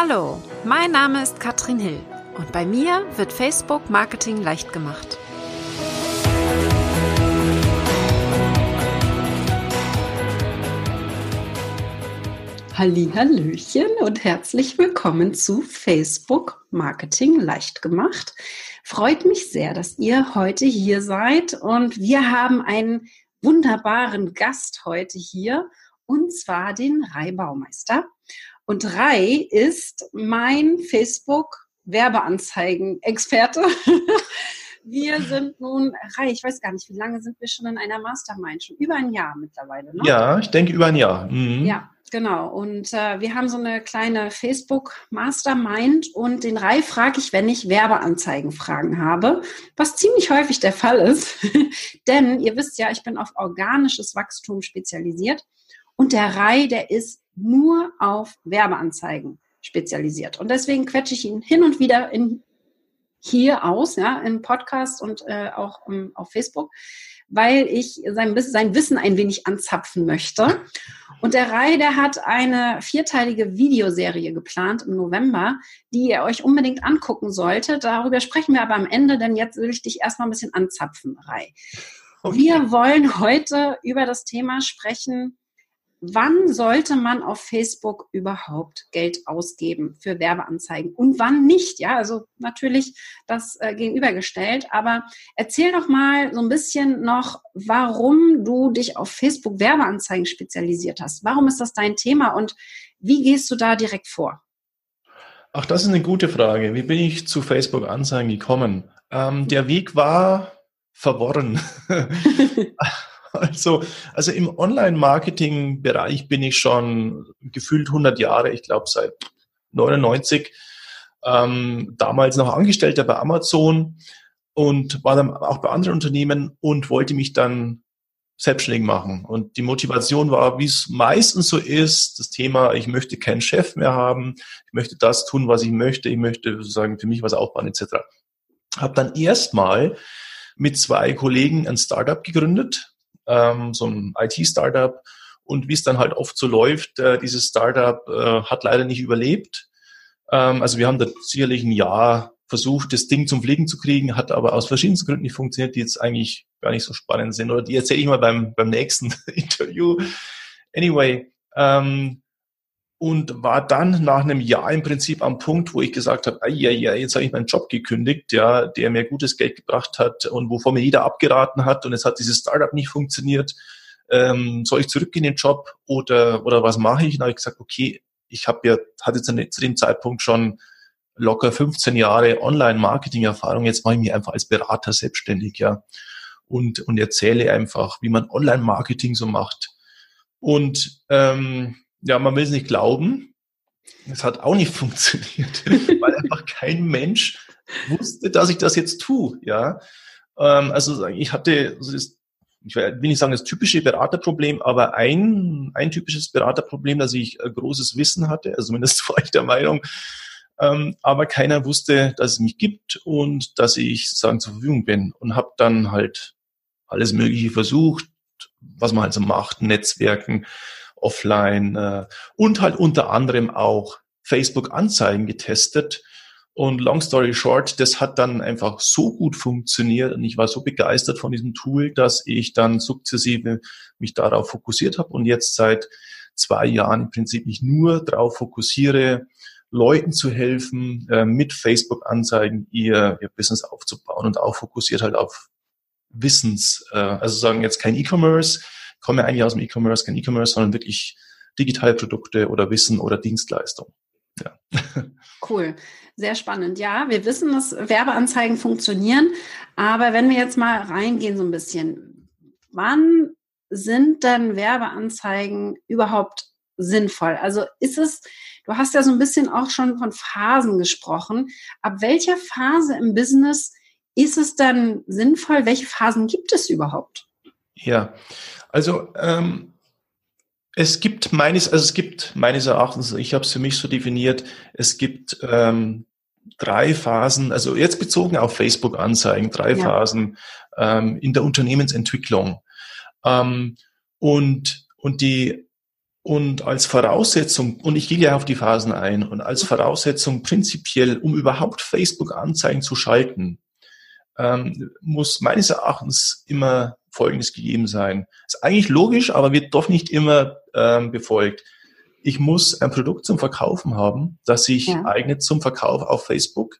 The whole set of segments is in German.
Hallo, mein Name ist Katrin Hill und bei mir wird Facebook Marketing leicht gemacht. Hallöchen und herzlich willkommen zu Facebook Marketing leicht gemacht. Freut mich sehr, dass ihr heute hier seid und wir haben einen wunderbaren Gast heute hier und zwar den Rai Baumeister. Und Rai ist mein Facebook Werbeanzeigen-Experte. wir sind nun, Rai, ich weiß gar nicht, wie lange sind wir schon in einer Mastermind? Schon über ein Jahr mittlerweile, ne? Ja, ich denke über ein Jahr. Mhm. Ja, genau. Und äh, wir haben so eine kleine Facebook Mastermind und den Rai frage ich, wenn ich Werbeanzeigenfragen habe, was ziemlich häufig der Fall ist. Denn ihr wisst ja, ich bin auf organisches Wachstum spezialisiert und der Rai, der ist nur auf Werbeanzeigen spezialisiert. Und deswegen quetsche ich ihn hin und wieder in, hier aus, ja, im Podcast und äh, auch um, ähm, auf Facebook, weil ich sein, sein Wissen ein wenig anzapfen möchte. Und der Rai, der hat eine vierteilige Videoserie geplant im November, die ihr euch unbedingt angucken solltet. Darüber sprechen wir aber am Ende, denn jetzt will ich dich erstmal ein bisschen anzapfen, Rai. Okay. Wir wollen heute über das Thema sprechen, wann sollte man auf Facebook überhaupt Geld ausgeben für Werbeanzeigen und wann nicht? Ja, also natürlich das äh, gegenübergestellt, aber erzähl doch mal so ein bisschen noch, warum du dich auf Facebook Werbeanzeigen spezialisiert hast. Warum ist das dein Thema und wie gehst du da direkt vor? Ach, das ist eine gute Frage. Wie bin ich zu Facebook Anzeigen gekommen? Ähm, der Weg war verworren. Also, also im Online-Marketing-Bereich bin ich schon gefühlt 100 Jahre, ich glaube seit 99, ähm, damals noch Angestellter bei Amazon und war dann auch bei anderen Unternehmen und wollte mich dann selbstständig machen. Und die Motivation war, wie es meistens so ist, das Thema, ich möchte keinen Chef mehr haben, ich möchte das tun, was ich möchte, ich möchte sozusagen für mich was aufbauen etc. Habe dann erstmal mit zwei Kollegen ein Startup gegründet, ähm, so ein IT-Startup. Und wie es dann halt oft so läuft, äh, dieses Startup äh, hat leider nicht überlebt. Ähm, also wir haben da sicherlich ein Jahr versucht, das Ding zum Fliegen zu kriegen, hat aber aus verschiedensten Gründen nicht funktioniert, die jetzt eigentlich gar nicht so spannend sind. Oder die erzähle ich mal beim, beim nächsten Interview. Anyway, ähm, und war dann nach einem Jahr im Prinzip am Punkt, wo ich gesagt habe, ja, ja, jetzt habe ich meinen Job gekündigt, ja, der mir gutes Geld gebracht hat und wovon mir jeder abgeraten hat und es hat dieses Startup nicht funktioniert. Ähm, soll ich zurück in den Job oder oder was mache ich? Und habe ich gesagt, okay, ich habe ja hatte zu dem Zeitpunkt schon locker 15 Jahre Online-Marketing-Erfahrung. Jetzt mache ich mich einfach als Berater selbstständig, ja, und und erzähle einfach, wie man Online-Marketing so macht. Und ähm, ja, man will es nicht glauben. Es hat auch nicht funktioniert, weil einfach kein Mensch wusste, dass ich das jetzt tue. Ja, ähm, also ich hatte, also ich will nicht sagen das typische Beraterproblem, aber ein ein typisches Beraterproblem, dass ich ein großes Wissen hatte. Also zumindest war ich der Meinung. Ähm, aber keiner wusste, dass es mich gibt und dass ich sozusagen zur Verfügung bin und habe dann halt alles Mögliche versucht, was man halt so macht, Netzwerken, offline äh, und halt unter anderem auch Facebook-Anzeigen getestet. Und long story short, das hat dann einfach so gut funktioniert und ich war so begeistert von diesem Tool, dass ich dann sukzessive mich darauf fokussiert habe und jetzt seit zwei Jahren im Prinzip mich nur darauf fokussiere, Leuten zu helfen, äh, mit Facebook-Anzeigen ihr, ihr Business aufzubauen und auch fokussiert halt auf Wissens, äh, also sagen jetzt kein E-Commerce, komme eigentlich aus dem E-Commerce, kein E-Commerce, sondern wirklich digitale Produkte oder Wissen oder Dienstleistung. Ja. Cool, sehr spannend. Ja, wir wissen, dass Werbeanzeigen funktionieren, aber wenn wir jetzt mal reingehen so ein bisschen, wann sind denn Werbeanzeigen überhaupt sinnvoll? Also ist es, du hast ja so ein bisschen auch schon von Phasen gesprochen. Ab welcher Phase im Business ist es dann sinnvoll? Welche Phasen gibt es überhaupt? Ja, also ähm, es gibt meines, also es gibt meines Erachtens, ich habe es für mich so definiert, es gibt ähm, drei Phasen, also jetzt bezogen auf Facebook-Anzeigen, drei ja. Phasen ähm, in der Unternehmensentwicklung. Ähm, und, und die und als Voraussetzung, und ich gehe ja auf die Phasen ein, und als Voraussetzung prinzipiell, um überhaupt Facebook-Anzeigen zu schalten, ähm, muss meines Erachtens immer Folgendes gegeben sein. Ist eigentlich logisch, aber wird doch nicht immer ähm, befolgt. Ich muss ein Produkt zum Verkaufen haben, das sich ja. eignet zum Verkauf auf Facebook.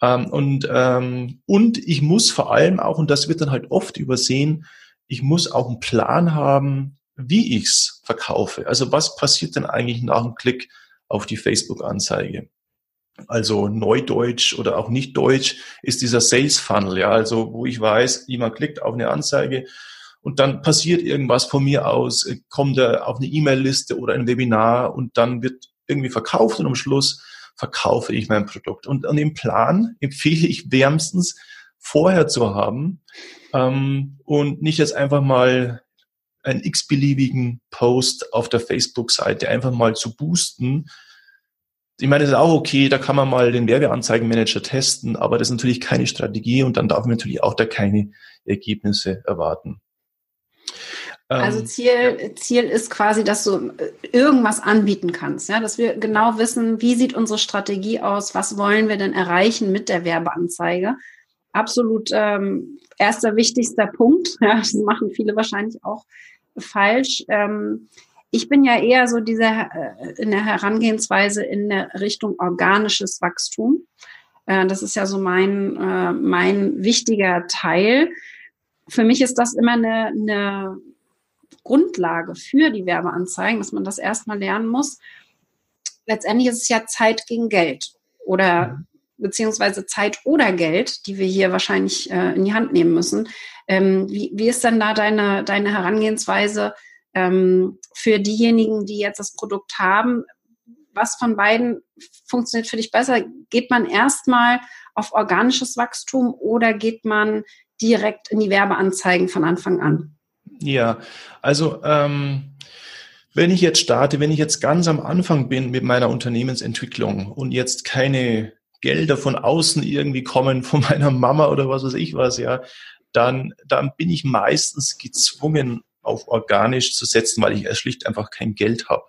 Ähm, und, ähm, und ich muss vor allem auch, und das wird dann halt oft übersehen, ich muss auch einen Plan haben, wie ich's verkaufe. Also was passiert denn eigentlich nach dem Klick auf die Facebook-Anzeige? Also Neudeutsch oder auch nicht Deutsch ist dieser Sales Funnel, ja, also wo ich weiß, jemand klickt auf eine Anzeige und dann passiert irgendwas von mir aus, kommt er auf eine E-Mail-Liste oder ein Webinar und dann wird irgendwie verkauft und am Schluss verkaufe ich mein Produkt. Und an dem Plan empfehle ich wärmstens vorher zu haben ähm, und nicht jetzt einfach mal einen x-beliebigen Post auf der Facebook-Seite einfach mal zu boosten. Ich meine, das ist auch okay, da kann man mal den Werbeanzeigenmanager testen, aber das ist natürlich keine Strategie und dann darf man natürlich auch da keine Ergebnisse erwarten. Also ähm, Ziel, Ziel ist quasi, dass du äh, irgendwas anbieten kannst, ja, dass wir genau wissen, wie sieht unsere Strategie aus, was wollen wir denn erreichen mit der Werbeanzeige. Absolut ähm, erster wichtigster Punkt. Ja, das machen viele wahrscheinlich auch falsch. Ähm, ich bin ja eher so dieser äh, in der Herangehensweise in der Richtung organisches Wachstum. Äh, das ist ja so mein, äh, mein wichtiger Teil. Für mich ist das immer eine, eine Grundlage für die Werbeanzeigen, dass man das erstmal lernen muss. Letztendlich ist es ja Zeit gegen Geld oder beziehungsweise Zeit oder Geld, die wir hier wahrscheinlich äh, in die Hand nehmen müssen. Ähm, wie, wie ist denn da deine, deine Herangehensweise ähm, für diejenigen, die jetzt das Produkt haben? Was von beiden funktioniert für dich besser? Geht man erstmal auf organisches Wachstum oder geht man direkt in die Werbeanzeigen von Anfang an? Ja, also ähm, wenn ich jetzt starte, wenn ich jetzt ganz am Anfang bin mit meiner Unternehmensentwicklung und jetzt keine Gelder von außen irgendwie kommen, von meiner Mama oder was weiß ich was, ja, dann, dann bin ich meistens gezwungen, auf organisch zu setzen, weil ich schlicht einfach kein Geld habe,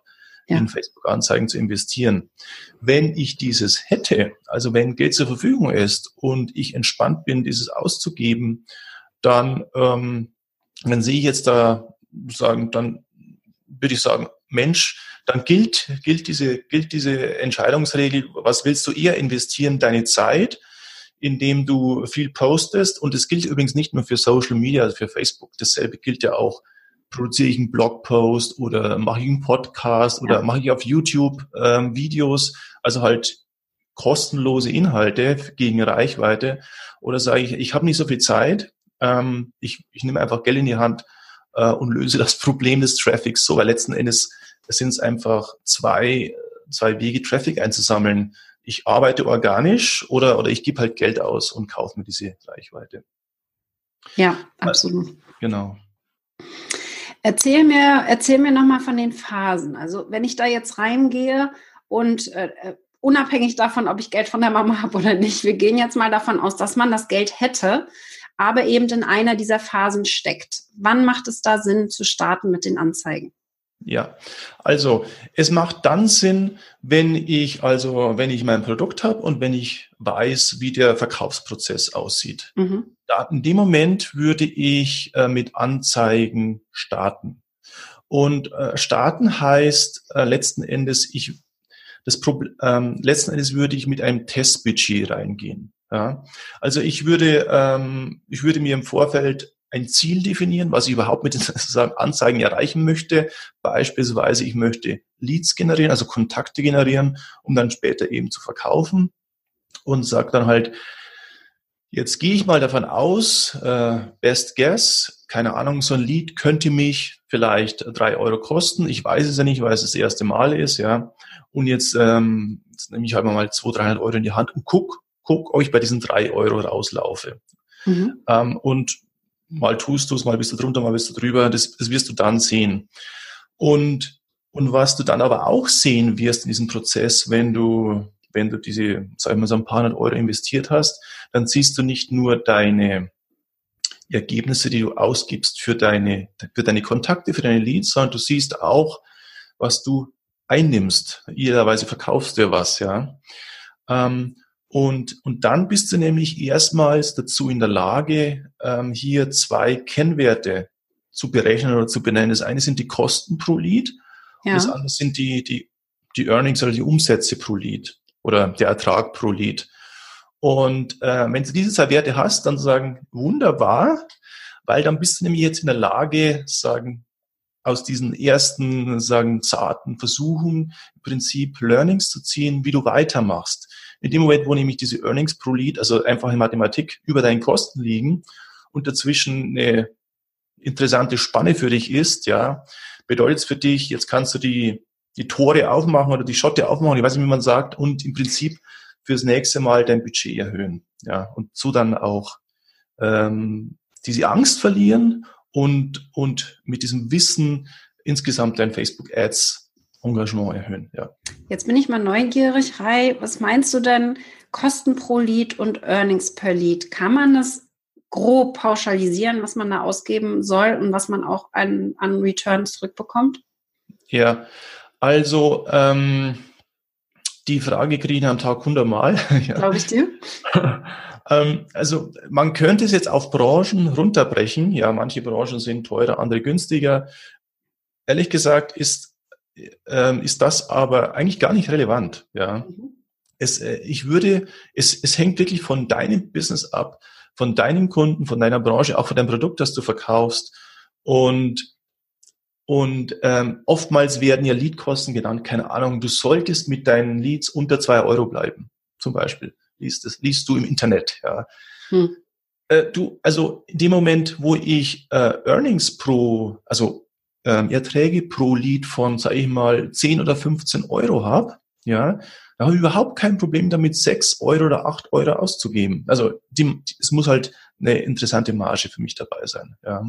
ja. in Facebook-Anzeigen zu investieren. Wenn ich dieses hätte, also wenn Geld zur Verfügung ist und ich entspannt bin, dieses auszugeben, dann, ähm, dann sehe ich jetzt da sagen, dann würde ich sagen, Mensch, dann gilt, gilt diese, gilt diese Entscheidungsregel, was willst du eher investieren, deine Zeit indem du viel postest. Und es gilt übrigens nicht nur für Social Media, also für Facebook. Dasselbe gilt ja auch. Produziere ich einen Blogpost oder mache ich einen Podcast oder ja. mache ich auf YouTube ähm, Videos, also halt kostenlose Inhalte gegen Reichweite. Oder sage ich, ich habe nicht so viel Zeit, ähm, ich, ich nehme einfach Geld in die Hand äh, und löse das Problem des Traffics so, weil letzten Endes sind es einfach zwei, zwei Wege, Traffic einzusammeln ich arbeite organisch oder, oder ich gebe halt Geld aus und kaufe mir diese Reichweite. Ja, absolut. Genau. Erzähl mir, erzähl mir nochmal von den Phasen. Also wenn ich da jetzt reingehe und äh, äh unabhängig davon, ob ich Geld von der Mama habe oder nicht, wir gehen jetzt mal davon aus, dass man das Geld hätte, aber eben in einer dieser Phasen steckt. Wann macht es da Sinn zu starten mit den Anzeigen? Ja, also es macht dann Sinn, wenn ich also, wenn ich mein Produkt habe und wenn ich weiß, wie der Verkaufsprozess aussieht. Mhm. In dem Moment würde ich äh, mit Anzeigen starten. Und äh, starten heißt äh, letzten Endes, ich das Problem, ähm, letzten Endes würde ich mit einem Testbudget reingehen. Ja? Also ich würde, ähm, ich würde mir im Vorfeld ein Ziel definieren, was ich überhaupt mit den Anzeigen erreichen möchte. Beispielsweise, ich möchte Leads generieren, also Kontakte generieren, um dann später eben zu verkaufen und sage dann halt, jetzt gehe ich mal davon aus, äh, best guess, keine Ahnung, so ein Lead könnte mich vielleicht drei Euro kosten. Ich weiß es ja nicht, weil es das erste Mal ist, ja. Und jetzt, ähm, jetzt nehme ich halt mal 200, 300 Euro in die Hand und guck, guck, ob ich bei diesen drei Euro rauslaufe. Mhm. Ähm, und mal tust du es, mal bist du drunter, mal bist du drüber, das, das wirst du dann sehen. Und, und was du dann aber auch sehen wirst in diesem Prozess, wenn du, wenn du diese, sagen wir so ein paar hundert Euro investiert hast, dann siehst du nicht nur deine Ergebnisse, die du ausgibst für deine, für deine Kontakte, für deine Leads, sondern du siehst auch, was du einnimmst. Idealerweise verkaufst du ja was, ja. Ähm, und, und dann bist du nämlich erstmals dazu in der Lage, ähm, hier zwei Kennwerte zu berechnen oder zu benennen. Das eine sind die Kosten pro Lead ja. und das andere sind die, die, die Earnings oder die Umsätze pro Lead oder der Ertrag pro Lead. Und äh, wenn du diese zwei Werte hast, dann sagen, wunderbar, weil dann bist du nämlich jetzt in der Lage, sagen, aus diesen ersten, sagen, zarten Versuchen im Prinzip Learnings zu ziehen, wie du weitermachst. In dem Moment, wo nämlich diese Earnings pro Lead, also einfache Mathematik, über deinen Kosten liegen und dazwischen eine interessante Spanne für dich ist, ja, bedeutet es für dich, jetzt kannst du die, die Tore aufmachen oder die Schotte aufmachen, ich weiß nicht, wie man sagt, und im Prinzip fürs nächste Mal dein Budget erhöhen. Ja, und so dann auch ähm, diese Angst verlieren und, und mit diesem Wissen insgesamt dein Facebook Ads Engagement erhöhen. Ja. Jetzt bin ich mal neugierig, Rai. Was meinst du denn Kosten pro Lead und Earnings per Lead? Kann man das grob pauschalisieren, was man da ausgeben soll und was man auch an, an Returns zurückbekommt? Ja, also ähm, die Frage kriege ich am Tag 100 Mal. ja. Glaube ich dir. ähm, also man könnte es jetzt auf Branchen runterbrechen. Ja, manche Branchen sind teurer, andere günstiger. Ehrlich gesagt ist, ähm, ist das aber eigentlich gar nicht relevant. Ja. Mhm. Es, äh, ich würde, es, es hängt wirklich von deinem Business ab, von deinen Kunden, von deiner Branche, auch von deinem Produkt, das du verkaufst. Und und ähm, oftmals werden ja Leadkosten genannt, keine Ahnung, du solltest mit deinen Leads unter zwei Euro bleiben, zum Beispiel. Liest, das, liest du im Internet, ja. Hm. Äh, du, also in dem Moment, wo ich äh, Earnings pro, also ähm, Erträge pro Lead von, sage ich mal, 10 oder 15 Euro habe, ja, da habe ich überhaupt kein Problem damit, 6 Euro oder 8 Euro auszugeben. Also die, es muss halt eine interessante Marge für mich dabei sein. Ja.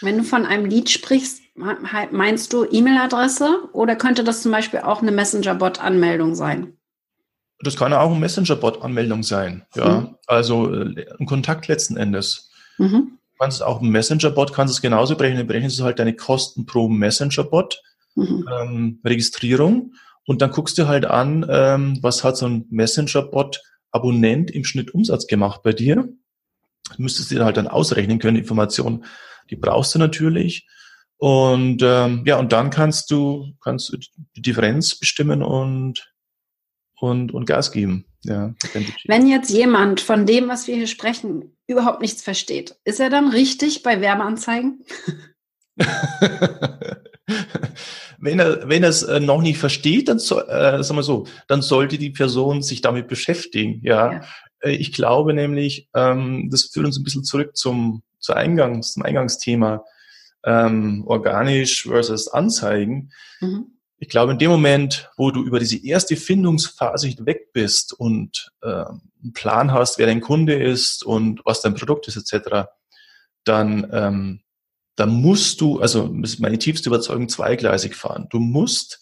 Wenn du von einem Lead sprichst, meinst du E-Mail-Adresse oder könnte das zum Beispiel auch eine Messenger-Bot-Anmeldung sein? Das kann auch eine Messenger-Bot-Anmeldung sein, ja. Mhm. Also äh, ein Kontakt letzten Endes. Mhm. Du kannst auch ein Messenger-Bot, kannst es genauso berechnen, berechnest du halt deine Kosten pro Messenger-Bot, mhm. ähm, Registrierung und dann guckst du halt an, ähm, was hat so ein Messenger-Bot-Abonnent im Schnitt Umsatz gemacht bei dir. Du müsstest dir halt dann ausrechnen können, Informationen, die brauchst du natürlich. Und ähm, ja, und dann kannst du kannst du die Differenz bestimmen und und und Gas geben. Ja, Wenn jetzt jemand von dem, was wir hier sprechen, überhaupt nichts versteht, ist er dann richtig bei Werbeanzeigen? wenn er wenn er es äh, noch nicht versteht, dann so, äh, sagen wir so, dann sollte die Person sich damit beschäftigen. Ja, ja. Äh, ich glaube nämlich, ähm, das führt uns ein bisschen zurück zum zu Eingangs, zum Eingangsthema ähm, organisch versus Anzeigen. Mhm. Ich glaube, in dem Moment, wo du über diese erste Findungsphase weg bist und äh, einen Plan hast, wer dein Kunde ist und was dein Produkt ist, etc., dann, ähm, dann musst du, also das ist meine tiefste Überzeugung, zweigleisig fahren. Du musst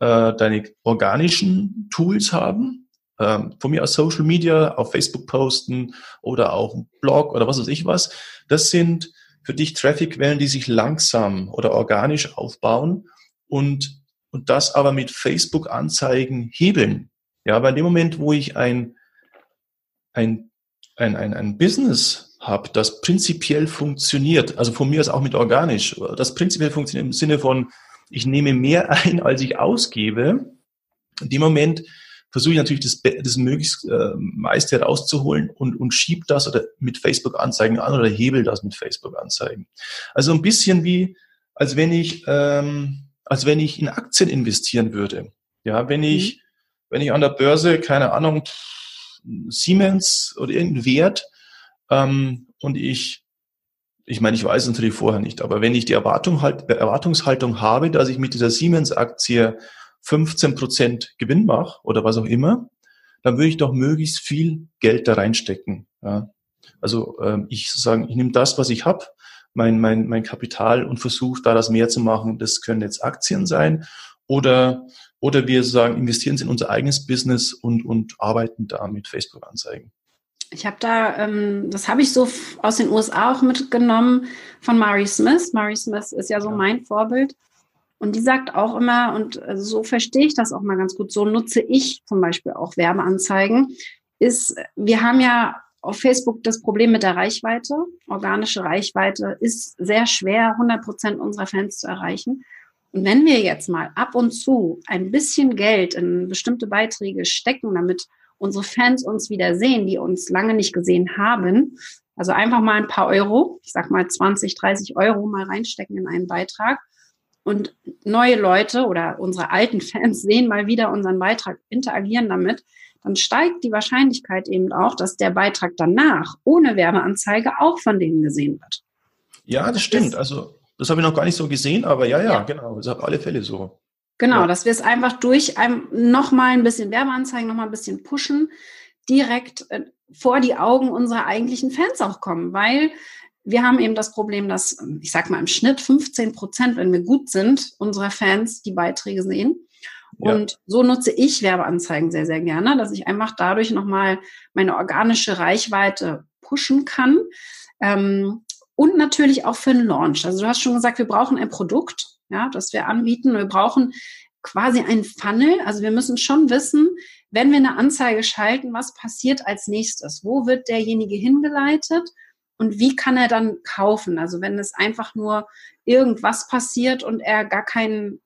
äh, deine organischen Tools haben, ähm, von mir aus Social Media, auf Facebook posten oder auch Blog oder was weiß ich was. Das sind für dich Traffic-Quellen, die sich langsam oder organisch aufbauen und, und das aber mit Facebook-Anzeigen hebeln. Ja, weil in dem Moment, wo ich ein, ein, ein, ein, ein Business habe, das prinzipiell funktioniert, also von mir aus auch mit organisch, das prinzipiell funktioniert im Sinne von, ich nehme mehr ein, als ich ausgebe, in dem Moment versuche ich natürlich das, das möglichst äh, meiste herauszuholen und, und schieb das oder mit Facebook-Anzeigen an oder hebel das mit Facebook-Anzeigen. Also ein bisschen wie, als wenn ich, ähm, als wenn ich in Aktien investieren würde. Ja, wenn ich, mhm. wenn ich an der Börse, keine Ahnung, Siemens oder irgendeinen Wert ähm, und ich, ich meine, ich weiß es natürlich vorher nicht, aber wenn ich die Erwartung halt, Erwartungshaltung habe, dass ich mit dieser Siemens-Aktie 15 Prozent Gewinn mache oder was auch immer, dann würde ich doch möglichst viel Geld da reinstecken. Ja. Also ähm, ich sozusagen, ich nehme das, was ich habe, mein, mein, mein Kapital und versuche daraus mehr zu machen. Das können jetzt Aktien sein oder, oder wir sagen, investieren in unser eigenes Business und, und arbeiten da mit Facebook-Anzeigen. Ich habe da, ähm, das habe ich so aus den USA auch mitgenommen von Mari Smith. Mari Smith ist ja so mein Vorbild. Und die sagt auch immer, und so verstehe ich das auch mal ganz gut, so nutze ich zum Beispiel auch Werbeanzeigen, ist, wir haben ja auf Facebook das Problem mit der Reichweite. Organische Reichweite ist sehr schwer, 100 Prozent unserer Fans zu erreichen. Und wenn wir jetzt mal ab und zu ein bisschen Geld in bestimmte Beiträge stecken, damit unsere Fans uns wieder sehen, die uns lange nicht gesehen haben, also einfach mal ein paar Euro, ich sag mal 20, 30 Euro mal reinstecken in einen Beitrag und neue Leute oder unsere alten Fans sehen mal wieder unseren Beitrag, interagieren damit, dann steigt die Wahrscheinlichkeit eben auch, dass der Beitrag danach ohne Werbeanzeige auch von denen gesehen wird. Ja, das stimmt. also das habe ich noch gar nicht so gesehen, aber ja, ja, ja. genau, das ist auf alle Fälle so. Genau, ja. dass wir es einfach durch ein, noch mal ein bisschen Werbeanzeigen, noch mal ein bisschen pushen, direkt äh, vor die Augen unserer eigentlichen Fans auch kommen, weil wir haben eben das Problem, dass, ich sag mal, im Schnitt 15 Prozent, wenn wir gut sind, unserer Fans die Beiträge sehen. Ja. Und so nutze ich Werbeanzeigen sehr, sehr gerne, dass ich einfach dadurch nochmal meine organische Reichweite pushen kann. Ähm, und natürlich auch für einen Launch. Also du hast schon gesagt, wir brauchen ein Produkt, ja, das wir anbieten. Wir brauchen quasi ein Funnel. Also wir müssen schon wissen, wenn wir eine Anzeige schalten, was passiert als nächstes? Wo wird derjenige hingeleitet? Und wie kann er dann kaufen? Also wenn es einfach nur irgendwas passiert und er gar keinen,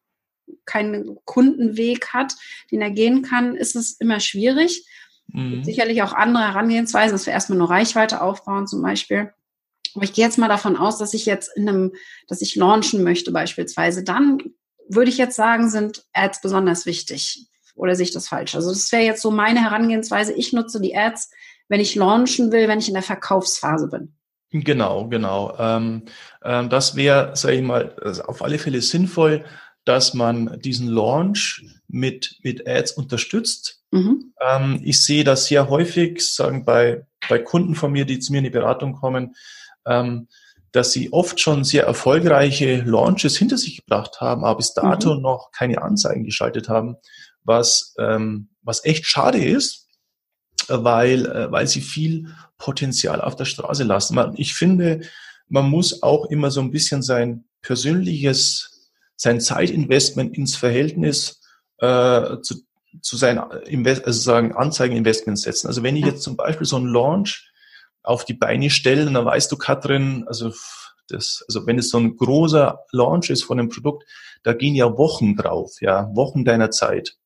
keinen Kundenweg hat, den er gehen kann, ist es immer schwierig. Mhm. Sicherlich auch andere Herangehensweisen, dass wir erstmal nur Reichweite aufbauen zum Beispiel. Aber ich gehe jetzt mal davon aus, dass ich jetzt in einem, dass ich launchen möchte beispielsweise. Dann würde ich jetzt sagen, sind Ads besonders wichtig. Oder sehe ich das falsch? Also das wäre jetzt so meine Herangehensweise. Ich nutze die Ads, wenn ich launchen will, wenn ich in der Verkaufsphase bin. Genau, genau. Ähm, ähm, das wäre, sage ich mal, auf alle Fälle sinnvoll, dass man diesen Launch mit, mit Ads unterstützt. Mhm. Ähm, ich sehe das sehr häufig, sagen bei, bei Kunden von mir, die zu mir in die Beratung kommen, ähm, dass sie oft schon sehr erfolgreiche Launches hinter sich gebracht haben, aber bis dato mhm. noch keine Anzeigen geschaltet haben, was, ähm, was echt schade ist, weil, äh, weil sie viel Potenzial auf der Straße lassen. Ich finde, man muss auch immer so ein bisschen sein persönliches, sein Zeitinvestment ins Verhältnis äh, zu, zu seinen Invest also sagen Anzeigeninvestments setzen. Also wenn ich jetzt zum Beispiel so einen Launch auf die Beine stellen, dann weißt du, Katrin, also das, also wenn es so ein großer Launch ist von einem Produkt, da gehen ja Wochen drauf, ja, Wochen deiner Zeit.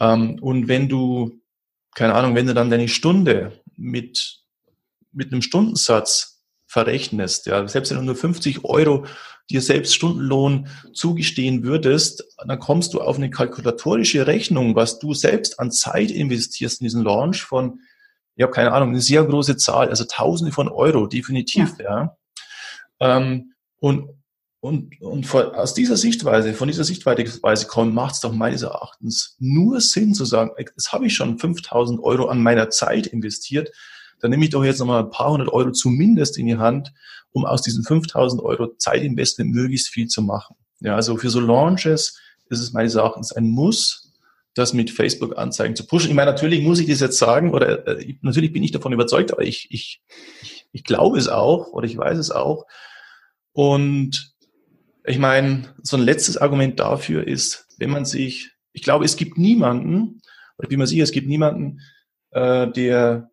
Ähm, und wenn du, keine Ahnung, wenn du dann deine Stunde mit, mit einem Stundensatz verrechnest, ja, selbst wenn du nur 50 Euro dir selbst Stundenlohn zugestehen würdest, dann kommst du auf eine kalkulatorische Rechnung, was du selbst an Zeit investierst in diesen Launch von ich habe keine Ahnung, eine sehr große Zahl, also Tausende von Euro, definitiv, ja. ja. Ähm, und und, und von, aus dieser Sichtweise, von dieser Sichtweise kommen, macht es doch meines Erachtens nur Sinn zu sagen, jetzt habe ich schon 5000 Euro an meiner Zeit investiert, dann nehme ich doch jetzt nochmal ein paar hundert Euro zumindest in die Hand, um aus diesen 5000 Euro Zeitinvestment möglichst viel zu machen. Ja, also für so Launches ist es meines Erachtens ein Muss, das mit Facebook-Anzeigen zu pushen. Ich meine, natürlich muss ich das jetzt sagen, oder äh, natürlich bin ich davon überzeugt, aber ich, ich, ich glaube es auch oder ich weiß es auch. Und ich meine, so ein letztes Argument dafür ist, wenn man sich, ich glaube, es gibt niemanden, oder ich bin mir sicher, es gibt niemanden, äh, der,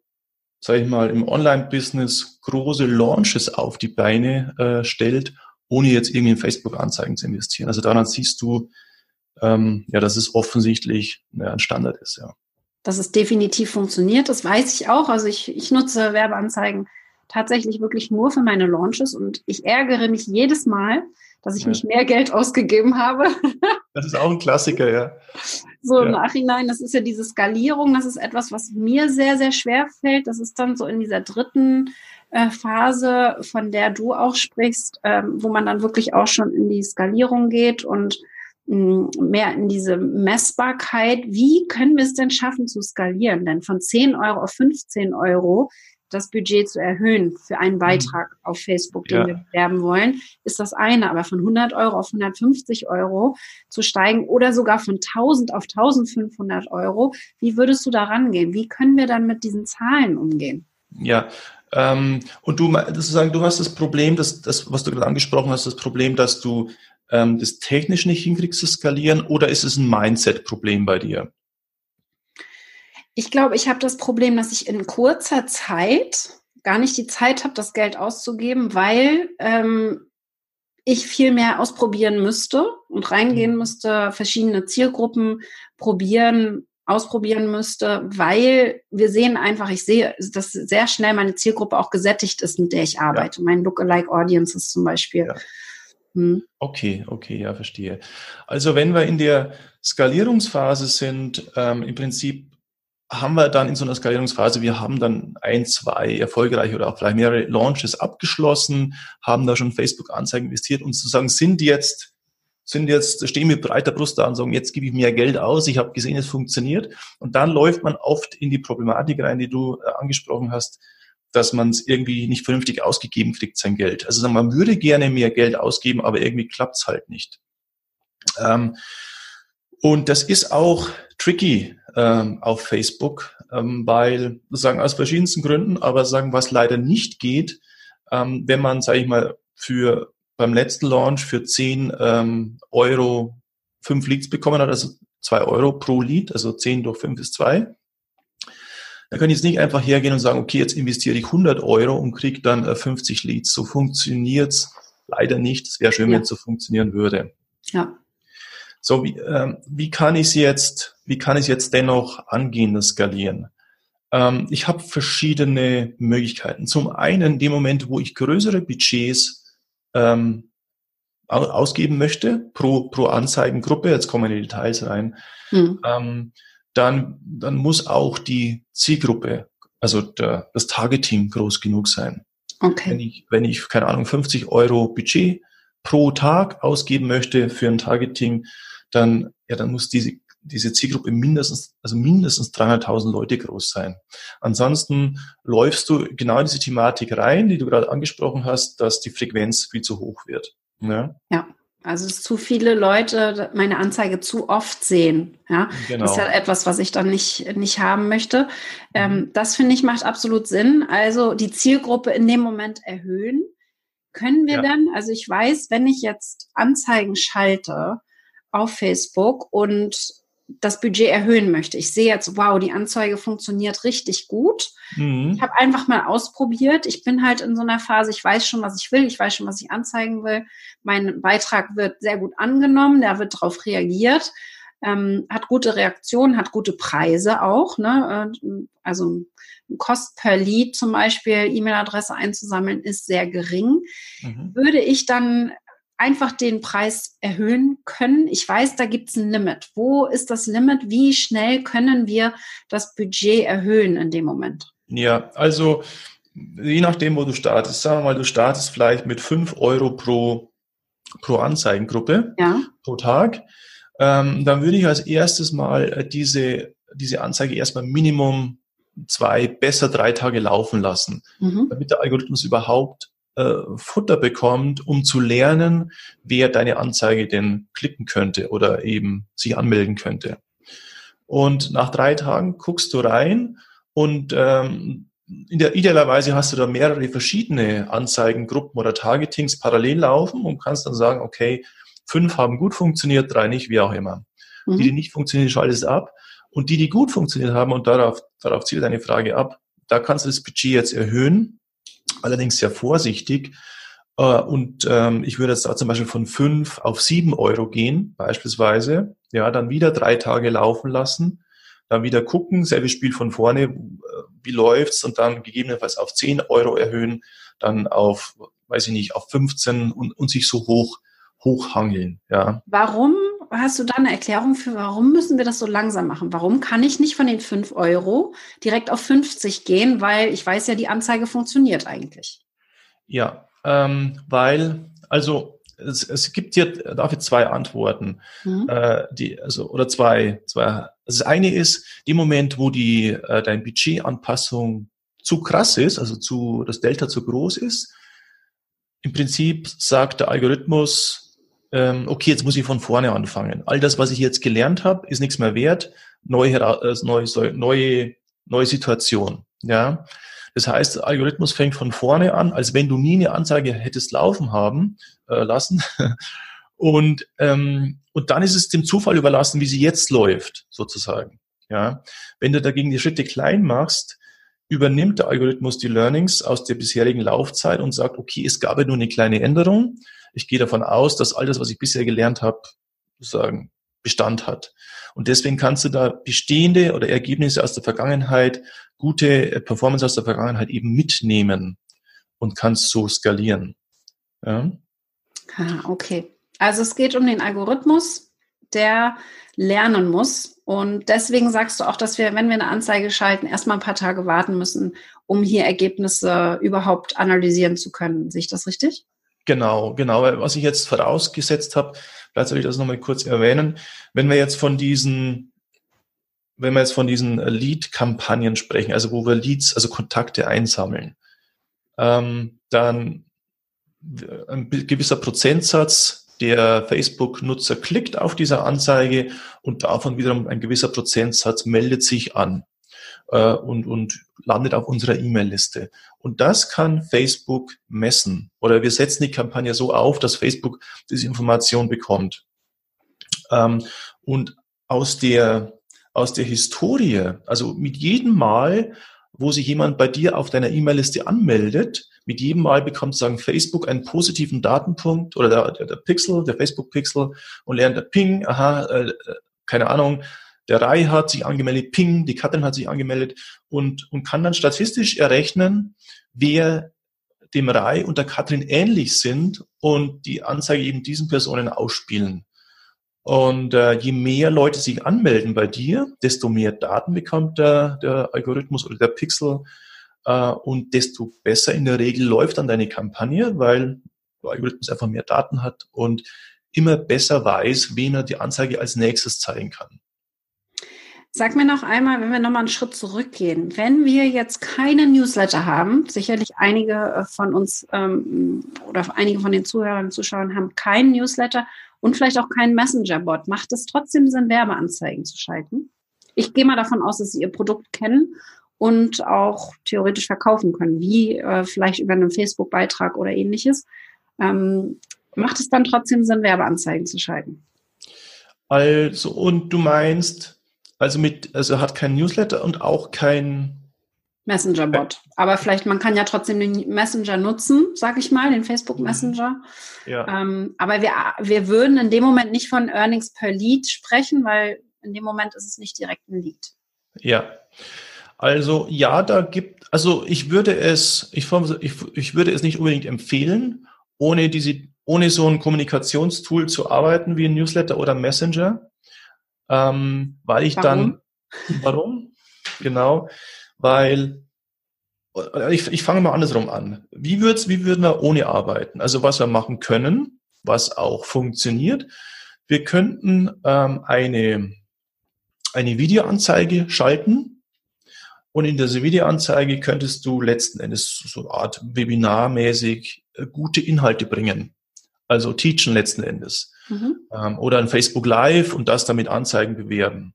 sage ich mal, im Online-Business große Launches auf die Beine äh, stellt, ohne jetzt irgendwie in Facebook-Anzeigen zu investieren. Also daran siehst du, ähm, ja, dass es offensichtlich ja, ein Standard ist, ja. Dass es definitiv funktioniert, das weiß ich auch. Also ich, ich nutze Werbeanzeigen tatsächlich wirklich nur für meine Launches und ich ärgere mich jedes Mal, dass ich ja. nicht mehr Geld ausgegeben habe. Das ist auch ein Klassiker, ja. So im Nachhinein, das ist ja diese Skalierung, das ist etwas, was mir sehr, sehr schwer fällt. Das ist dann so in dieser dritten äh, Phase, von der du auch sprichst, ähm, wo man dann wirklich auch schon in die Skalierung geht und mehr in diese Messbarkeit. Wie können wir es denn schaffen zu skalieren? Denn von 10 Euro auf 15 Euro das Budget zu erhöhen für einen mhm. Beitrag auf Facebook, den ja. wir bewerben wollen, ist das eine. Aber von 100 Euro auf 150 Euro zu steigen oder sogar von 1000 auf 1500 Euro, wie würdest du da rangehen? Wie können wir dann mit diesen Zahlen umgehen? Ja, ähm, und du, sozusagen, du hast das Problem, das, das, was du gerade angesprochen hast, das Problem, dass du ähm, das technisch nicht hinkriegst zu skalieren oder ist es ein Mindset-Problem bei dir? Ich glaube, ich habe das Problem, dass ich in kurzer Zeit gar nicht die Zeit habe, das Geld auszugeben, weil ähm, ich viel mehr ausprobieren müsste und reingehen mhm. müsste, verschiedene Zielgruppen probieren, ausprobieren müsste, weil wir sehen einfach, ich sehe, dass sehr schnell meine Zielgruppe auch gesättigt ist, mit der ich arbeite. Ja. Mein Lookalike Audiences zum Beispiel. Ja. Hm. Okay, okay, ja, verstehe. Also wenn wir in der Skalierungsphase sind, ähm, im Prinzip haben wir dann in so einer Skalierungsphase, wir haben dann ein, zwei erfolgreiche oder auch vielleicht mehrere Launches abgeschlossen, haben da schon Facebook-Anzeigen investiert und sozusagen sind jetzt, sind jetzt, stehen mit breiter Brust da und sagen, jetzt gebe ich mehr Geld aus, ich habe gesehen, es funktioniert. Und dann läuft man oft in die Problematik rein, die du äh, angesprochen hast, dass man es irgendwie nicht vernünftig ausgegeben kriegt, sein Geld. Also man würde gerne mehr Geld ausgeben, aber irgendwie klappt es halt nicht. Ähm, und das ist auch tricky ähm, auf Facebook, ähm, weil sagen aus verschiedensten Gründen, aber sagen, was leider nicht geht, ähm, wenn man, sage ich mal, für beim letzten Launch für 10 ähm, Euro fünf Leads bekommen hat, also zwei Euro pro Lead, also 10 durch 5 ist 2. Da kann ich jetzt nicht einfach hergehen und sagen, okay, jetzt investiere ich 100 Euro und kriege dann äh, 50 Leads. So funktioniert's leider nicht. Es wäre schön, ja. wenn es so funktionieren würde. Ja. So, wie, ähm, wie kann ich jetzt, wie kann ich jetzt dennoch angehen, das Skalieren? Ähm, ich habe verschiedene Möglichkeiten. Zum einen, in dem Moment, wo ich größere Budgets ähm, ausgeben möchte, pro, pro Anzeigengruppe, jetzt kommen die Details rein, mhm. ähm, dann, dann muss auch die Zielgruppe, also der, das Targeting groß genug sein. Okay. Wenn ich, wenn ich, keine Ahnung, 50 Euro Budget pro Tag ausgeben möchte für ein Targeting, dann, ja, dann muss diese, diese Zielgruppe mindestens, also mindestens 300.000 Leute groß sein. Ansonsten läufst du genau in diese Thematik rein, die du gerade angesprochen hast, dass die Frequenz viel zu hoch wird. Ja. ja. Also dass zu viele Leute meine Anzeige zu oft sehen. Ja, genau. das ist ja etwas, was ich dann nicht nicht haben möchte. Ähm, mhm. das finde ich macht absolut Sinn. Also die Zielgruppe in dem Moment erhöhen. Können wir ja. dann? Also ich weiß, wenn ich jetzt Anzeigen schalte, auf Facebook und das Budget erhöhen möchte. Ich sehe jetzt, wow, die Anzeige funktioniert richtig gut. Mhm. Ich habe einfach mal ausprobiert. Ich bin halt in so einer Phase, ich weiß schon, was ich will, ich weiß schon, was ich anzeigen will. Mein Beitrag wird sehr gut angenommen, da wird darauf reagiert, ähm, hat gute Reaktionen, hat gute Preise auch. Ne? Äh, also Kost per Lead zum Beispiel, E-Mail-Adresse einzusammeln, ist sehr gering. Mhm. Würde ich dann einfach den Preis erhöhen können. Ich weiß, da gibt es ein Limit. Wo ist das Limit? Wie schnell können wir das Budget erhöhen in dem Moment? Ja, also je nachdem, wo du startest. Sagen wir mal, du startest vielleicht mit 5 Euro pro, pro Anzeigengruppe ja. pro Tag. Ähm, dann würde ich als erstes mal äh, diese, diese Anzeige erstmal Minimum zwei, besser drei Tage laufen lassen, mhm. damit der Algorithmus überhaupt äh, Futter bekommt, um zu lernen, wer deine Anzeige denn klicken könnte oder eben sich anmelden könnte. Und nach drei Tagen guckst du rein und ähm, in der, idealerweise hast du da mehrere verschiedene Anzeigengruppen oder Targetings parallel laufen und kannst dann sagen, okay, fünf haben gut funktioniert, drei nicht, wie auch immer. Mhm. Die, die nicht funktionieren, schaltest ab. Und die, die gut funktioniert haben, und darauf, darauf zielt deine Frage ab, da kannst du das Budget jetzt erhöhen allerdings sehr vorsichtig. Äh, und ähm, ich würde jetzt da zum Beispiel von fünf auf sieben Euro gehen, beispielsweise. Ja, dann wieder drei Tage laufen lassen, dann wieder gucken, selbes Spiel von vorne, äh, wie läuft's und dann gegebenenfalls auf zehn Euro erhöhen, dann auf, weiß ich nicht, auf 15 und, und sich so hoch hochhangeln. Ja. Warum hast du da eine Erklärung für, warum müssen wir das so langsam machen? Warum kann ich nicht von den 5 Euro direkt auf 50 gehen? Weil ich weiß ja, die Anzeige funktioniert eigentlich. Ja, ähm, weil, also es, es gibt hier dafür zwei Antworten. Mhm. Äh, die, also, oder zwei, zwei. Also das eine ist, dem Moment, wo die äh, deine Budgetanpassung zu krass ist, also zu, das Delta zu groß ist, im Prinzip sagt der Algorithmus, okay, jetzt muss ich von vorne anfangen. All das, was ich jetzt gelernt habe, ist nichts mehr wert. Neue, äh, neue, neue, neue Situation. Ja. Das heißt, der Algorithmus fängt von vorne an, als wenn du nie eine Anzeige hättest laufen haben äh, lassen Und, ähm, und dann ist es dem Zufall überlassen, wie sie jetzt läuft, sozusagen. Ja, wenn du dagegen die Schritte klein machst, übernimmt der Algorithmus die Learnings aus der bisherigen Laufzeit und sagt, okay, es gab ja nur eine kleine Änderung. Ich gehe davon aus, dass all das, was ich bisher gelernt habe, sozusagen Bestand hat. Und deswegen kannst du da bestehende oder Ergebnisse aus der Vergangenheit, gute äh, Performance aus der Vergangenheit eben mitnehmen und kannst so skalieren. Ja. Ah, okay. Also es geht um den Algorithmus, der lernen muss. Und deswegen sagst du auch, dass wir, wenn wir eine Anzeige schalten, erstmal ein paar Tage warten müssen, um hier Ergebnisse überhaupt analysieren zu können. Sehe ich das richtig? Genau, genau. Was ich jetzt vorausgesetzt habe, vielleicht soll ich das nochmal kurz erwähnen. Wenn wir jetzt von diesen, wenn wir jetzt von diesen Lead-Kampagnen sprechen, also wo wir Leads, also Kontakte einsammeln, ähm, dann ein gewisser Prozentsatz der Facebook-Nutzer klickt auf diese Anzeige und davon wiederum ein gewisser Prozentsatz meldet sich an äh, und, und landet auf unserer E-Mail-Liste. Und das kann Facebook messen. Oder wir setzen die Kampagne so auf, dass Facebook diese Information bekommt. Ähm, und aus der, aus der Historie, also mit jedem Mal, wo sich jemand bei dir auf deiner E-Mail-Liste anmeldet, mit jedem Mal bekommt sagen Facebook einen positiven Datenpunkt oder der, der, der Pixel, der Facebook-Pixel und lernt der Ping, aha, äh, keine Ahnung, der Rai hat sich angemeldet, Ping, die Katrin hat sich angemeldet und, und kann dann statistisch errechnen, wer dem Rai und der Katrin ähnlich sind und die Anzeige eben diesen Personen ausspielen. Und äh, je mehr Leute sich anmelden bei dir, desto mehr Daten bekommt der, der Algorithmus oder der Pixel äh, und desto besser in der Regel läuft dann deine Kampagne, weil der Algorithmus einfach mehr Daten hat und immer besser weiß, wen er die Anzeige als nächstes zeigen kann. Sag mir noch einmal, wenn wir nochmal einen Schritt zurückgehen, wenn wir jetzt keine Newsletter haben, sicherlich einige äh, von uns ähm, oder einige von den Zuhörern und Zuschauern haben keinen Newsletter und vielleicht auch keinen Messenger-Bot. Macht es trotzdem Sinn, Werbeanzeigen zu schalten? Ich gehe mal davon aus, dass Sie Ihr Produkt kennen und auch theoretisch verkaufen können, wie äh, vielleicht über einen Facebook-Beitrag oder ähnliches. Ähm, macht es dann trotzdem Sinn, Werbeanzeigen zu schalten? Also, und du meinst, also mit, also hat kein Newsletter und auch kein Messenger-Bot. Aber vielleicht, man kann ja trotzdem den Messenger nutzen, sag ich mal, den Facebook mhm. Messenger. Ja. Ähm, aber wir, wir würden in dem Moment nicht von Earnings per Lead sprechen, weil in dem Moment ist es nicht direkt ein Lead. Ja. Also ja, da gibt, also ich würde es, ich, ich, ich würde es nicht unbedingt empfehlen, ohne diese, ohne so ein Kommunikationstool zu arbeiten wie ein Newsletter oder Messenger, ähm, weil ich warum? dann, warum? Genau, weil ich, ich fange mal andersrum an. Wie wird's, wie würden wir ohne arbeiten? Also was wir machen können, was auch funktioniert. Wir könnten ähm, eine, eine Videoanzeige schalten, und in dieser Videoanzeige könntest du letzten Endes so eine Art Webinarmäßig äh, gute Inhalte bringen. Also teachen letzten Endes. Mhm. Ähm, oder ein Facebook Live und das damit Anzeigen bewerben.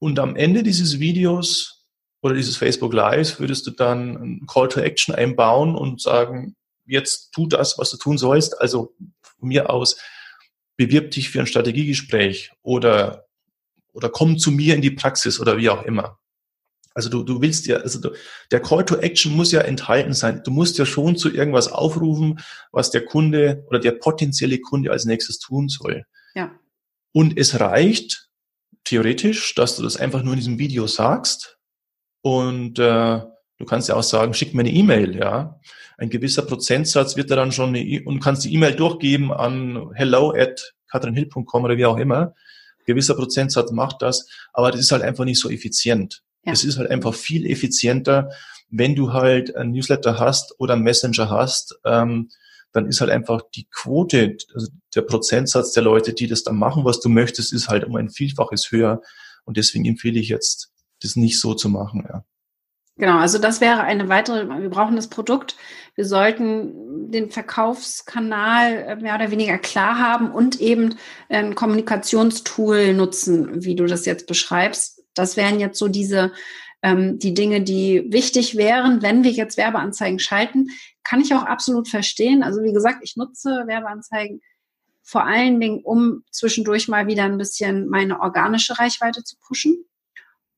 Und am Ende dieses Videos oder dieses Facebook Lives würdest du dann ein Call to Action einbauen und sagen, jetzt tu das, was du tun sollst. Also von mir aus, bewirb dich für ein Strategiegespräch oder, oder komm zu mir in die Praxis oder wie auch immer. Also du, du willst ja, also du, der Call to Action muss ja enthalten sein. Du musst ja schon zu irgendwas aufrufen, was der Kunde oder der potenzielle Kunde als nächstes tun soll. Ja. Und es reicht theoretisch, dass du das einfach nur in diesem Video sagst. Und äh, du kannst ja auch sagen, schick mir eine E-Mail, ja. Ein gewisser Prozentsatz wird da dann schon eine e und kannst die E-Mail durchgeben an hello at katrinhill.com oder wie auch immer. Ein gewisser Prozentsatz macht das, aber das ist halt einfach nicht so effizient. Ja. Es ist halt einfach viel effizienter, wenn du halt ein Newsletter hast oder einen Messenger hast, ähm, dann ist halt einfach die Quote, also der Prozentsatz der Leute, die das dann machen, was du möchtest, ist halt um ein Vielfaches höher. Und deswegen empfehle ich jetzt, das nicht so zu machen. Ja. Genau, also das wäre eine weitere, wir brauchen das Produkt, wir sollten den Verkaufskanal äh, mehr oder weniger klar haben und eben ein Kommunikationstool nutzen, wie du das jetzt beschreibst, das wären jetzt so diese ähm, die Dinge, die wichtig wären, wenn wir jetzt Werbeanzeigen schalten. Kann ich auch absolut verstehen. Also wie gesagt, ich nutze Werbeanzeigen vor allen Dingen, um zwischendurch mal wieder ein bisschen meine organische Reichweite zu pushen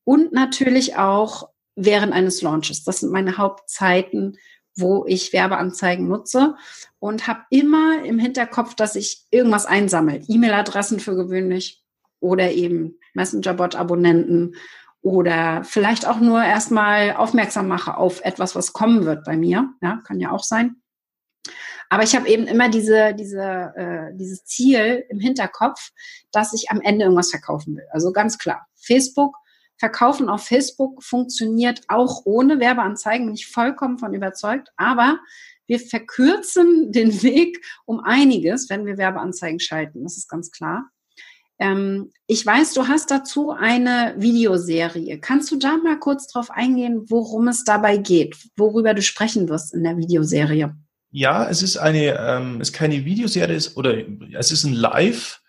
und natürlich auch während eines Launches. Das sind meine Hauptzeiten, wo ich Werbeanzeigen nutze und habe immer im Hinterkopf, dass ich irgendwas einsammle. E-Mail-Adressen für gewöhnlich oder eben Messenger-Bot-Abonnenten oder vielleicht auch nur erstmal aufmerksam mache auf etwas, was kommen wird bei mir. Ja, kann ja auch sein. Aber ich habe eben immer diese, diese, äh, dieses Ziel im Hinterkopf, dass ich am Ende irgendwas verkaufen will. Also ganz klar, Facebook, Verkaufen auf Facebook funktioniert auch ohne Werbeanzeigen, bin ich vollkommen von überzeugt. Aber wir verkürzen den Weg um einiges, wenn wir Werbeanzeigen schalten. Das ist ganz klar. Ähm, ich weiß, du hast dazu eine Videoserie. Kannst du da mal kurz drauf eingehen, worum es dabei geht, worüber du sprechen wirst in der Videoserie? Ja, es ist eine, ähm, es ist keine Videoserie, oder es ist ein Live,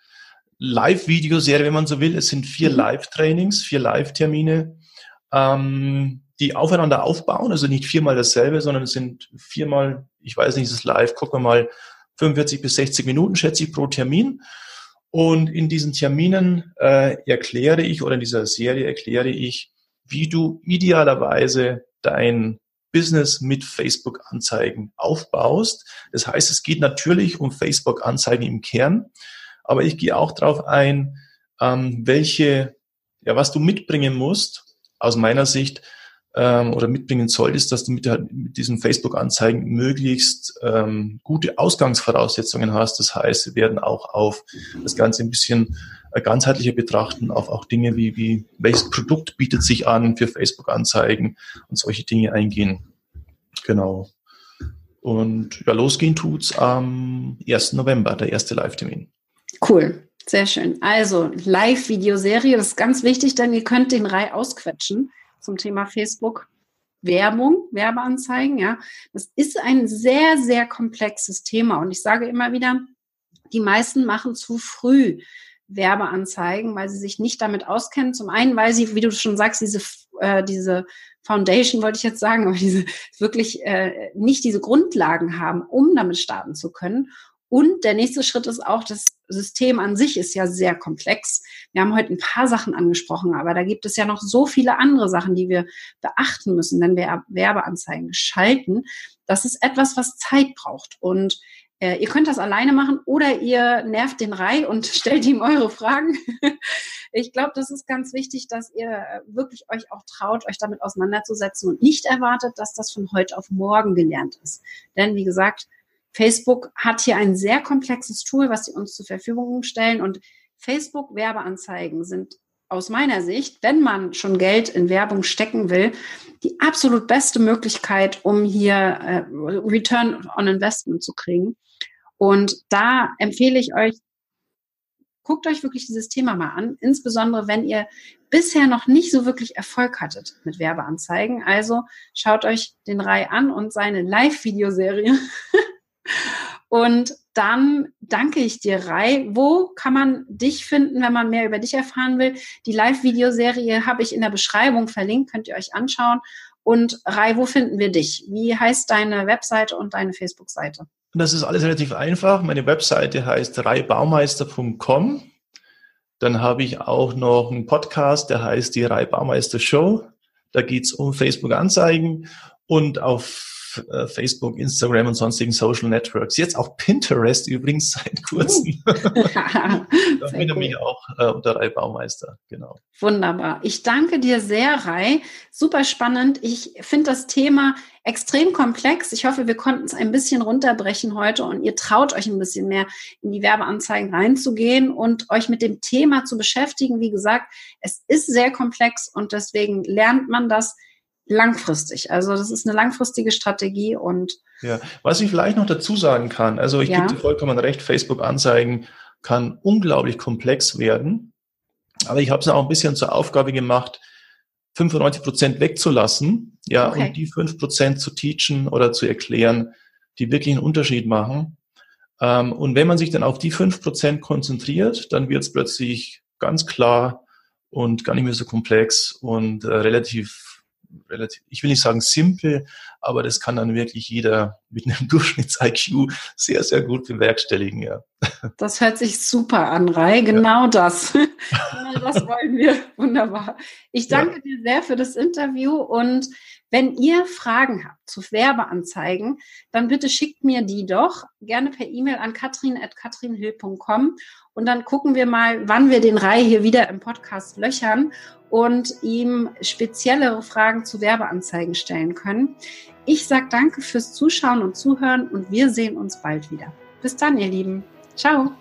Live-Videoserie, wenn man so will. Es sind vier mhm. Live-Trainings, vier Live-Termine, ähm, die aufeinander aufbauen. Also nicht viermal dasselbe, sondern es sind viermal, ich weiß nicht, es ist live, gucken wir mal, 45 bis 60 Minuten, schätze ich, pro Termin. Und in diesen Terminen äh, erkläre ich oder in dieser Serie erkläre ich, wie du idealerweise dein Business mit Facebook-Anzeigen aufbaust. Das heißt, es geht natürlich um Facebook-Anzeigen im Kern, aber ich gehe auch darauf ein, ähm, welche, ja, was du mitbringen musst, aus meiner Sicht, ähm, oder mitbringen solltest, dass du mit, mit diesen Facebook-Anzeigen möglichst ähm, gute Ausgangsvoraussetzungen hast. Das heißt, wir werden auch auf das Ganze ein bisschen äh, ganzheitlicher betrachten, auf auch Dinge wie, wie welches Produkt bietet sich an für Facebook-Anzeigen und solche Dinge eingehen. Genau. Und ja, losgehen tut's am 1. November, der erste Live-Termin. Cool. Sehr schön. Also Live-Videoserie, das ist ganz wichtig, denn ihr könnt den Rai ausquetschen zum Thema Facebook. Werbung, Werbeanzeigen, ja. Das ist ein sehr, sehr komplexes Thema. Und ich sage immer wieder, die meisten machen zu früh Werbeanzeigen, weil sie sich nicht damit auskennen. Zum einen, weil sie, wie du schon sagst, diese, äh, diese Foundation wollte ich jetzt sagen, aber diese wirklich äh, nicht diese Grundlagen haben, um damit starten zu können. Und der nächste Schritt ist auch, das System an sich ist ja sehr komplex. Wir haben heute ein paar Sachen angesprochen, aber da gibt es ja noch so viele andere Sachen, die wir beachten müssen, wenn wir Werbeanzeigen schalten. Das ist etwas, was Zeit braucht. Und äh, ihr könnt das alleine machen oder ihr nervt den Rai und stellt ihm eure Fragen. ich glaube, das ist ganz wichtig, dass ihr wirklich euch auch traut, euch damit auseinanderzusetzen und nicht erwartet, dass das von heute auf morgen gelernt ist. Denn wie gesagt, Facebook hat hier ein sehr komplexes Tool, was sie uns zur Verfügung stellen und Facebook Werbeanzeigen sind aus meiner Sicht, wenn man schon Geld in Werbung stecken will, die absolut beste Möglichkeit, um hier äh, Return on Investment zu kriegen. Und da empfehle ich euch, guckt euch wirklich dieses Thema mal an, insbesondere wenn ihr bisher noch nicht so wirklich Erfolg hattet mit Werbeanzeigen. Also schaut euch den Rai an und seine Live-Videoserie Und dann danke ich dir, Rai. Wo kann man dich finden, wenn man mehr über dich erfahren will? Die Live-Videoserie habe ich in der Beschreibung verlinkt, könnt ihr euch anschauen. Und Rai, wo finden wir dich? Wie heißt deine Webseite und deine Facebook-Seite? Das ist alles relativ einfach. Meine Webseite heißt reibaumeister.com. Dann habe ich auch noch einen Podcast, der heißt die Rai Baumeister Show. Da geht es um Facebook-Anzeigen. Und auf äh, Facebook, Instagram und sonstigen Social Networks. Jetzt auch Pinterest übrigens seit kurzem. Uh. da findet cool. mich auch äh, unter Rai Baumeister, genau. Wunderbar. Ich danke dir sehr, Rai. Super spannend. Ich finde das Thema extrem komplex. Ich hoffe, wir konnten es ein bisschen runterbrechen heute und ihr traut euch ein bisschen mehr in die Werbeanzeigen reinzugehen und euch mit dem Thema zu beschäftigen. Wie gesagt, es ist sehr komplex und deswegen lernt man das langfristig. Also das ist eine langfristige Strategie und ja, was ich vielleicht noch dazu sagen kann, also ich ja. gebe dir vollkommen recht, Facebook-Anzeigen kann unglaublich komplex werden, aber ich habe es auch ein bisschen zur Aufgabe gemacht, 95 Prozent wegzulassen, ja, okay. und die 5 Prozent zu teachen oder zu erklären, die wirklich einen Unterschied machen. Ähm, und wenn man sich dann auf die 5 Prozent konzentriert, dann wird es plötzlich ganz klar und gar nicht mehr so komplex und äh, relativ relativ, ich will nicht sagen simpel, aber das kann dann wirklich jeder mit einem Durchschnitts-IQ sehr, sehr gut bewerkstelligen, ja. Das hört sich super an, Rai. Genau ja. das. das wollen wir. Wunderbar. Ich danke ja. dir sehr für das Interview und wenn ihr Fragen habt zu Werbeanzeigen, dann bitte schickt mir die doch gerne per E-Mail an katrin.katrinhill.com und dann gucken wir mal, wann wir den Reihe hier wieder im Podcast löchern und ihm speziellere Fragen zu Werbeanzeigen stellen können. Ich sage danke fürs Zuschauen und Zuhören und wir sehen uns bald wieder. Bis dann, ihr Lieben. Ciao.